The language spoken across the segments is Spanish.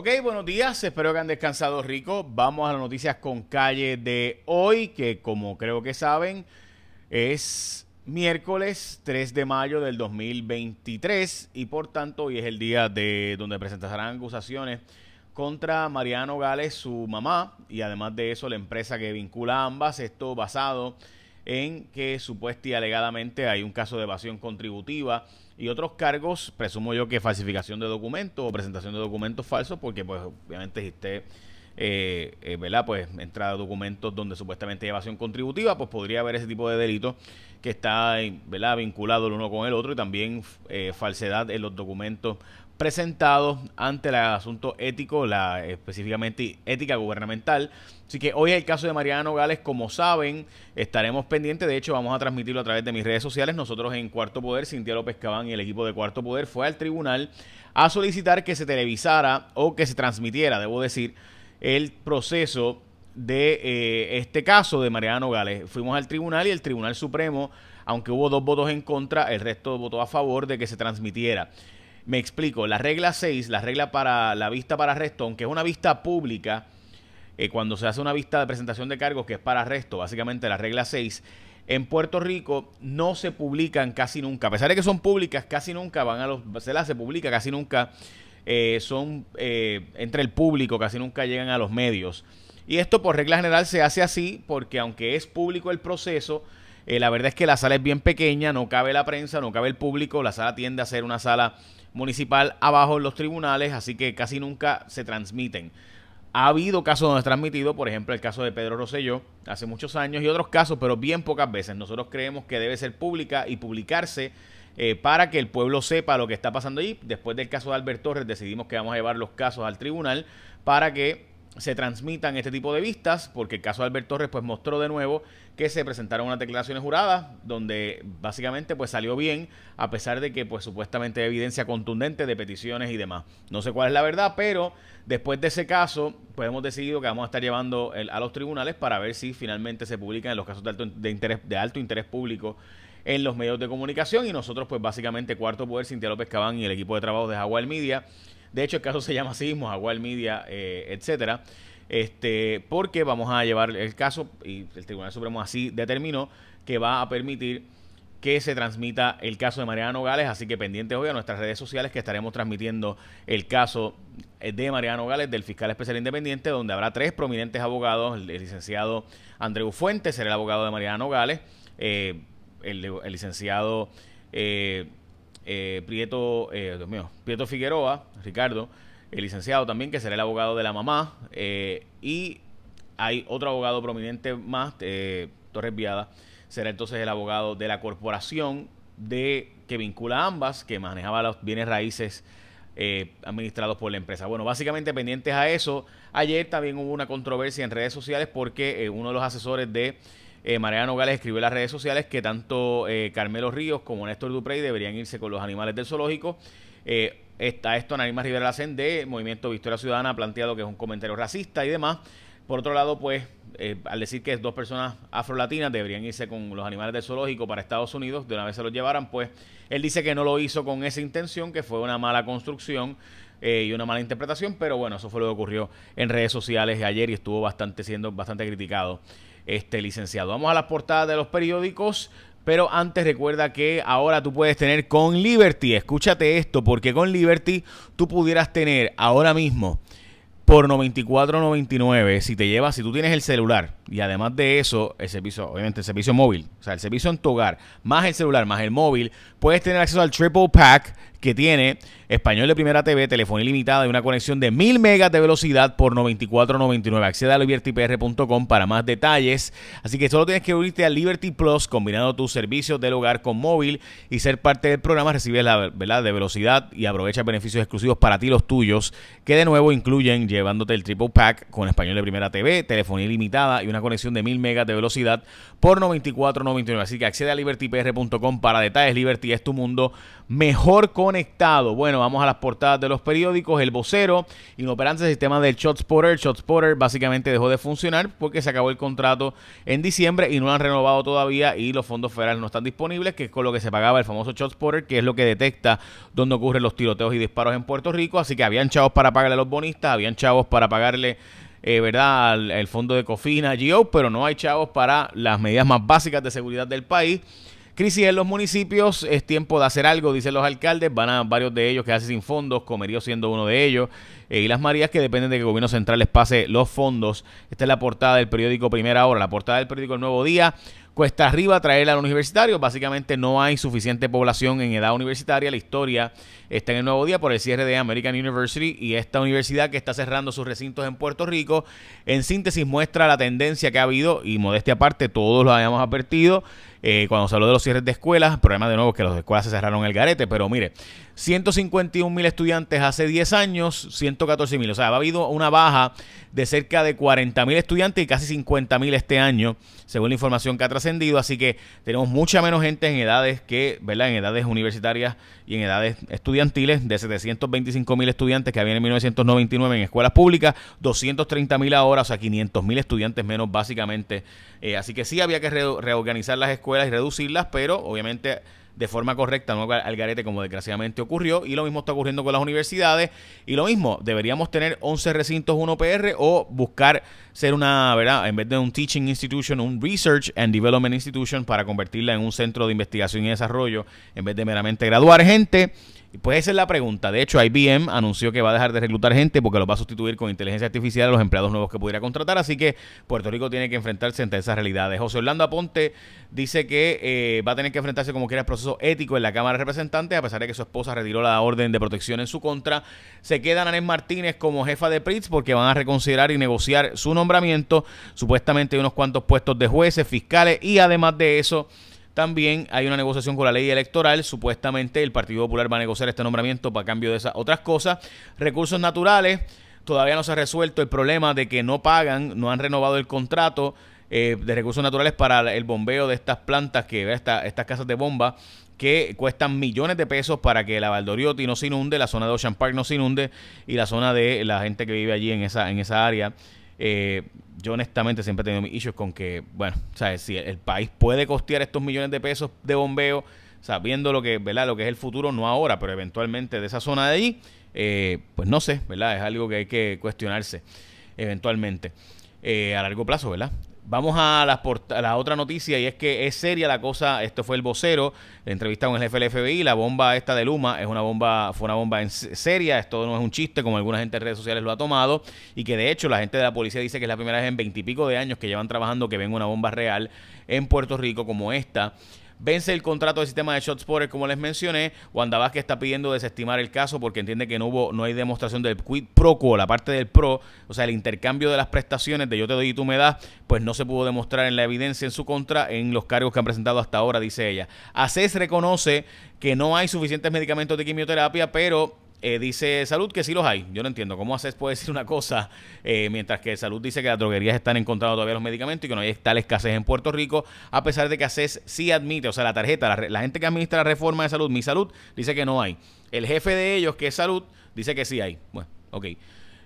Ok, buenos días, espero que han descansado rico. Vamos a las noticias con calle de hoy, que como creo que saben, es miércoles 3 de mayo del 2023 y por tanto hoy es el día de donde presentarán acusaciones contra Mariano Gales, su mamá, y además de eso la empresa que vincula a ambas, esto basado que supuestamente y alegadamente hay un caso de evasión contributiva y otros cargos, presumo yo que falsificación de documentos o presentación de documentos falsos, porque pues obviamente existe, eh, eh, ¿verdad? Pues entrada de documentos donde supuestamente hay evasión contributiva, pues podría haber ese tipo de delito que está, ¿verdad? Vinculado el uno con el otro y también eh, falsedad en los documentos presentados ante el asunto ético, la específicamente ética gubernamental. Así que hoy el caso de Mariano Gales, como saben, estaremos pendientes. De hecho, vamos a transmitirlo a través de mis redes sociales. Nosotros en Cuarto Poder, Cintia López Cabán y el equipo de Cuarto Poder fue al tribunal a solicitar que se televisara o que se transmitiera, debo decir, el proceso de eh, este caso de Mariano Gales. Fuimos al tribunal y el Tribunal Supremo, aunque hubo dos votos en contra, el resto votó a favor de que se transmitiera. Me explico, la regla 6, la regla para la vista para arresto, aunque es una vista pública, eh, cuando se hace una vista de presentación de cargos que es para arresto, básicamente la regla 6, en Puerto Rico no se publican casi nunca, a pesar de que son públicas, casi nunca van a los, se las se publica, casi nunca eh, son eh, entre el público, casi nunca llegan a los medios. Y esto por regla general se hace así porque aunque es público el proceso, la verdad es que la sala es bien pequeña, no cabe la prensa, no cabe el público, la sala tiende a ser una sala municipal abajo en los tribunales, así que casi nunca se transmiten. Ha habido casos donde se transmitido, por ejemplo, el caso de Pedro Rosselló hace muchos años y otros casos, pero bien pocas veces. Nosotros creemos que debe ser pública y publicarse eh, para que el pueblo sepa lo que está pasando allí. Después del caso de Albert Torres decidimos que vamos a llevar los casos al tribunal para que se transmitan este tipo de vistas, porque el caso de Albert Torres pues mostró de nuevo que se presentaron unas declaraciones juradas donde básicamente pues salió bien a pesar de que pues supuestamente hay evidencia contundente de peticiones y demás. No sé cuál es la verdad, pero después de ese caso pues hemos decidido que vamos a estar llevando a los tribunales para ver si finalmente se publican en los casos de alto, de interés, de alto interés público en los medios de comunicación y nosotros pues básicamente Cuarto Poder, Cintia López Cabán y el equipo de trabajo de Jaguar Media de hecho, el caso se llama así, Jaguar Media, eh, etcétera. Este, porque vamos a llevar el caso y el Tribunal Supremo así determinó que va a permitir que se transmita el caso de Mariano Gales, así que pendientes hoy a nuestras redes sociales que estaremos transmitiendo el caso de Mariano Gales del fiscal especial independiente, donde habrá tres prominentes abogados, el, licenciado Andreu Fuentes será el abogado de Mariano Gales, eh, el, licenciado eh, eh, Prieto, eh, Dios mío, Prieto Figueroa, Ricardo, el licenciado también, que será el abogado de la mamá, eh, y hay otro abogado prominente más, Torres Viada, será entonces el abogado de la corporación de que vincula a ambas, que manejaba los bienes raíces administrados por la empresa. Bueno, básicamente pendientes a eso, ayer también hubo una controversia en redes sociales porque uno de los asesores de eh, Mariano Gales escribió en las redes sociales que tanto eh, Carmelo Ríos como Néstor Duprey deberían irse con los animales del zoológico. Eh, está esto Anarima Rivera Lacen de Movimiento Victoria Ciudadana ha planteado que es un comentario racista y demás. Por otro lado, pues, eh, al decir que dos personas afrolatinas deberían irse con los animales del zoológico para Estados Unidos, de una vez se los llevaran, pues, él dice que no lo hizo con esa intención, que fue una mala construcción y una mala interpretación, pero bueno, eso fue lo que ocurrió en redes sociales ayer y estuvo bastante siendo bastante criticado este licenciado. Vamos a las portadas de los periódicos. Pero antes recuerda que ahora tú puedes tener con Liberty, escúchate esto, porque con Liberty tú pudieras tener ahora mismo por 94.99 si te llevas, si tú tienes el celular y además de eso, el servicio, obviamente el servicio móvil, o sea, el servicio en tu hogar, más el celular, más el móvil, puedes tener acceso al Triple Pack que tiene español de primera TV, telefonía ilimitada y una conexión de 1000 megas de velocidad por 94.99. Accede a libertypr.com para más detalles. Así que solo tienes que unirte a Liberty Plus combinando tus servicios del hogar con móvil y ser parte del programa. Recibes la ¿verdad? de velocidad y aprovecha beneficios exclusivos para ti los tuyos, que de nuevo incluyen llevándote el Triple Pack con español de primera TV, telefonía ilimitada y una una conexión de 1000 megas de velocidad por 94.99. Así que accede a libertypr.com para detalles. Liberty es tu mundo mejor conectado. Bueno, vamos a las portadas de los periódicos. El vocero, inoperante el sistema del ShotSpotter. ShotSpotter básicamente dejó de funcionar porque se acabó el contrato en diciembre y no lo han renovado todavía y los fondos federales no están disponibles, que es con lo que se pagaba el famoso ShotSpotter, que es lo que detecta dónde ocurren los tiroteos y disparos en Puerto Rico. Así que habían chavos para pagarle a los bonistas, habían chavos para pagarle eh, ¿verdad? El, fondo de Cofina, GO, pero no hay chavos para las medidas más básicas de seguridad del país. Crisis en los municipios, es tiempo de hacer algo, dicen los alcaldes, van a varios de ellos quedarse sin fondos, Comerío siendo uno de ellos, eh, y las Marías que dependen de que el gobierno central les pase los fondos. Esta es la portada del periódico Primera Hora, la portada del periódico El Nuevo Día, cuesta arriba traer a los universitarios. Básicamente no hay suficiente población en edad universitaria. La historia está en el nuevo día por el cierre de American University y esta universidad que está cerrando sus recintos en Puerto Rico. En síntesis muestra la tendencia que ha habido y modestia aparte todos lo habíamos advertido eh, cuando se habló de los cierres de escuelas. El problema de nuevo es que las escuelas se cerraron el garete, pero mire, 151 mil estudiantes hace 10 años, 114 mil. O sea, ha habido una baja de cerca de 40 mil estudiantes y casi 50 mil este año, según la información que ha trascendido. Así que tenemos mucha menos gente en edades que, ¿verdad? En edades universitarias y en edades estudiantiles, de 725 mil estudiantes que habían en 1999 en escuelas públicas, 230 mil ahora, o sea, 500 mil estudiantes menos básicamente. Eh, así que sí había que reorganizar las escuelas y reducirlas, pero obviamente de forma correcta, no al garete como desgraciadamente ocurrió. Y lo mismo está ocurriendo con las universidades. Y lo mismo, deberíamos tener 11 recintos 1PR o buscar ser una, ¿verdad? En vez de un teaching institution, un research and development institution para convertirla en un centro de investigación y desarrollo en vez de meramente graduar gente. Pues esa es la pregunta. De hecho, IBM anunció que va a dejar de reclutar gente porque lo va a sustituir con inteligencia artificial a los empleados nuevos que pudiera contratar. Así que Puerto Rico tiene que enfrentarse ante esas realidades. José Orlando Aponte dice que eh, va a tener que enfrentarse como quiera el proceso ético en la Cámara de Representantes, a pesar de que su esposa retiró la orden de protección en su contra. Se queda Nanés Martínez como jefa de PRITS porque van a reconsiderar y negociar su nombramiento. Supuestamente hay unos cuantos puestos de jueces, fiscales y además de eso también hay una negociación con la ley electoral. Supuestamente el Partido Popular va a negociar este nombramiento para cambio de esas otras cosas. Recursos naturales. Todavía no se ha resuelto el problema de que no pagan, no han renovado el contrato eh, de recursos naturales para el bombeo de estas plantas, que esta, estas casas de bomba que cuestan millones de pesos para que la Valdoriotti no se inunde, la zona de Ocean Park no se inunde y la zona de la gente que vive allí en esa, en esa área eh, yo honestamente siempre he tenido mis issues con que, bueno, ¿sabes? si el país puede costear estos millones de pesos de bombeo, sabiendo lo que, ¿verdad? Lo que es el futuro, no ahora, pero eventualmente de esa zona de allí, eh, pues no sé, ¿verdad? Es algo que hay que cuestionarse eventualmente eh, a largo plazo, ¿verdad? Vamos a la, otra noticia y es que es seria la cosa. Esto fue el vocero, la entrevista con el jefe FBI. La bomba esta de Luma es una bomba, fue una bomba en seria. Esto no es un chiste como alguna gente en redes sociales lo ha tomado. Y que de hecho la gente de la policía dice que es la primera vez en veintipico de años que llevan trabajando que ven una bomba real en Puerto Rico como esta. Vence el contrato del sistema de ShotSpotter, como les mencioné. Wanda Vázquez está pidiendo desestimar el caso porque entiende que no hubo, no hay demostración del quid pro quo, la parte del pro, o sea, el intercambio de las prestaciones de yo te doy y tú me das, pues no se pudo demostrar en la evidencia en su contra en los cargos que han presentado hasta ahora, dice ella. ACES reconoce que no hay suficientes medicamentos de quimioterapia, pero eh, dice Salud que sí los hay. Yo no entiendo cómo haces puede decir una cosa eh, mientras que Salud dice que las droguerías están encontrando todavía los medicamentos y que no hay tal escasez en Puerto Rico, a pesar de que ACES sí admite, o sea, la tarjeta, la, gente que administra la reforma de salud, mi salud, dice que no hay. El jefe de ellos, que es Salud, dice que sí hay. Bueno, ok.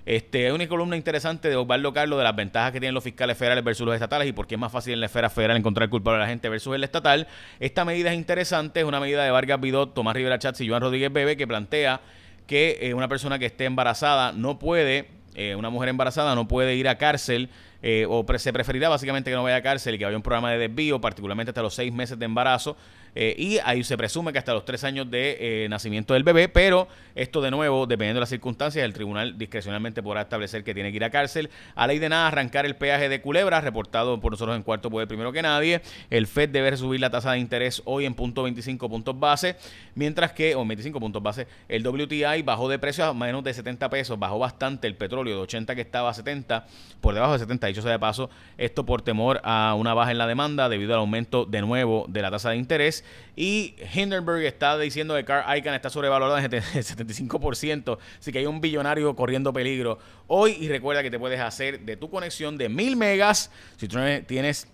Este, hay una columna interesante de Osvaldo Carlos de las ventajas que tienen los fiscales federales versus los estatales y por qué es más fácil en la esfera federal encontrar culpable a la gente versus el estatal. Esta medida es interesante, es una medida de Vargas Vidot, Tomás Rivera Chats y Joan Rodríguez Bebe que plantea que eh, una persona que esté embarazada no puede, eh, una mujer embarazada no puede ir a cárcel eh, o se preferirá básicamente que no vaya a cárcel y que haya un programa de desvío, particularmente hasta los seis meses de embarazo. Eh, y ahí se presume que hasta los tres años de eh, nacimiento del bebé, pero esto de nuevo, dependiendo de las circunstancias, el tribunal discrecionalmente podrá establecer que tiene que ir a cárcel. A ley de nada, arrancar el peaje de Culebra, reportado por nosotros en cuarto poder primero que nadie. El FED debe subir la tasa de interés hoy en punto 25 puntos base, mientras que, o 25 puntos base, el WTI bajó de precio a menos de 70 pesos, bajó bastante el petróleo de 80 que estaba a 70, por debajo de 70 dicho sea de paso, esto por temor a una baja en la demanda debido al aumento de nuevo de la tasa de interés. Y Hindenburg está diciendo que Carl Icahn está sobrevalorado en el 75%, así que hay un billonario corriendo peligro hoy. Y recuerda que te puedes hacer de tu conexión de 1000 megas si tú tienes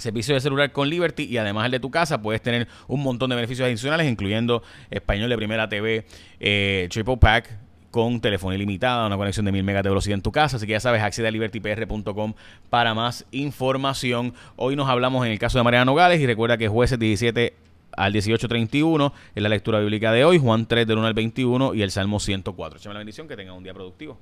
servicio de celular con Liberty y además el de tu casa puedes tener un montón de beneficios adicionales incluyendo español de primera TV, eh, triple pack con telefonía ilimitada, una conexión de 1000 megas de velocidad en tu casa. Así que ya sabes, accede a libertypr.com para más información. Hoy nos hablamos en el caso de Mariana Nogales y recuerda que jueces 17 al 18.31 es la lectura bíblica de hoy, Juan 3 del 1 al 21 y el Salmo 104. Échame la bendición, que tengan un día productivo.